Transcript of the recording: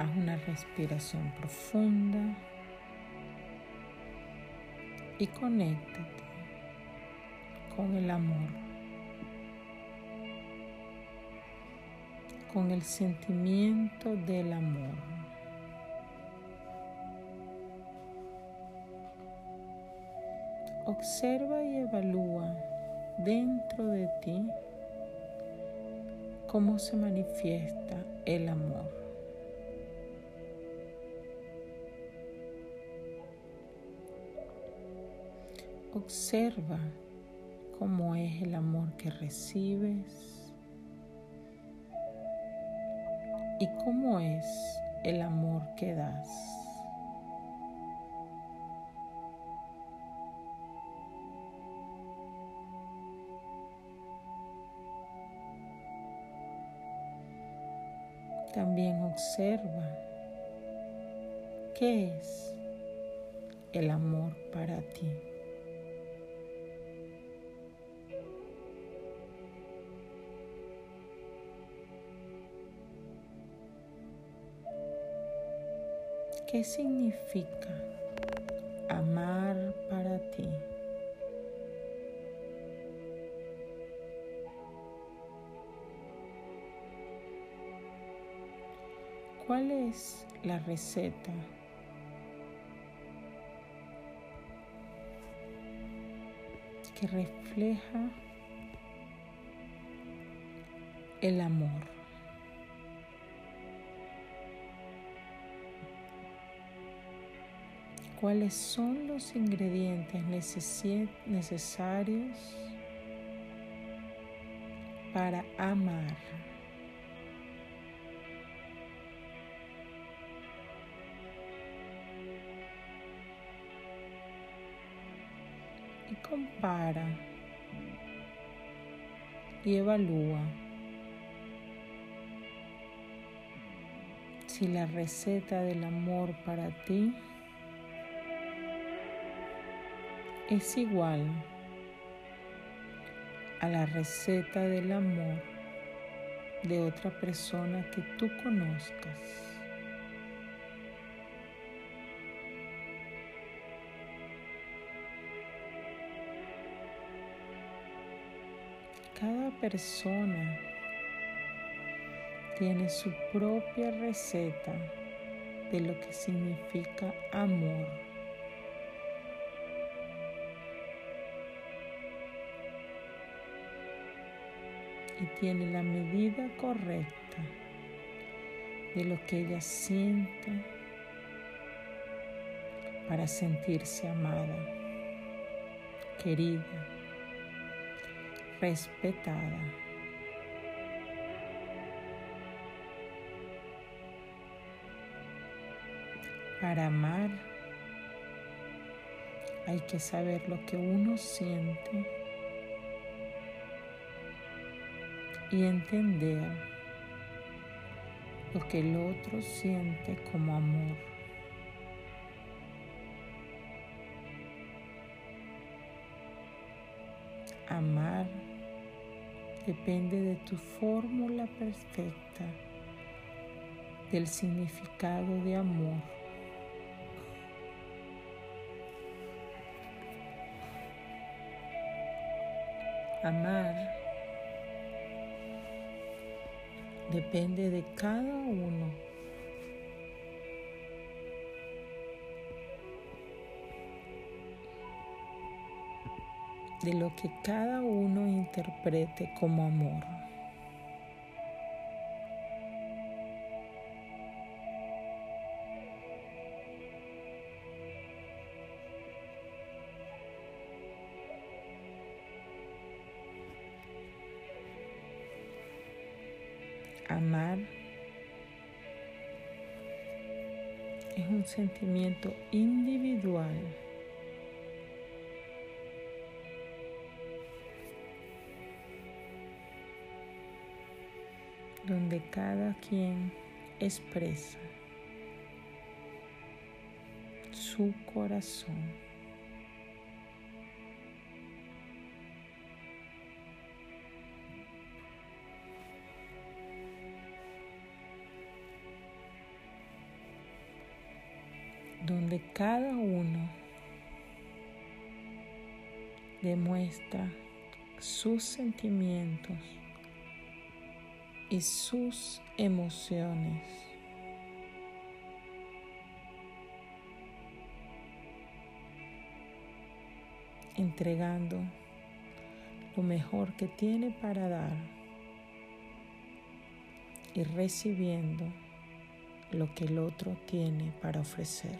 Haz una respiración profunda y conéctate con el amor, con el sentimiento del amor. Observa y evalúa dentro de ti cómo se manifiesta el amor. Observa cómo es el amor que recibes y cómo es el amor que das. También observa qué es el amor para ti. ¿Qué significa amar para ti? ¿Cuál es la receta? que refleja el amor. Cuáles son los ingredientes necesarios para amar. Y compara y evalúa si la receta del amor para ti es igual a la receta del amor de otra persona que tú conozcas. Cada persona tiene su propia receta de lo que significa amor. Y tiene la medida correcta de lo que ella siente para sentirse amada, querida, respetada. Para amar hay que saber lo que uno siente y entender lo que el otro siente como amor. Amar depende de tu fórmula perfecta del significado de amor. Amar depende de cada uno. de lo que cada uno interprete como amor. Amar es un sentimiento individual. donde cada quien expresa su corazón. Donde cada uno demuestra sus sentimientos y sus emociones. entregando lo mejor que tiene para dar y recibiendo lo que el otro tiene para ofrecer.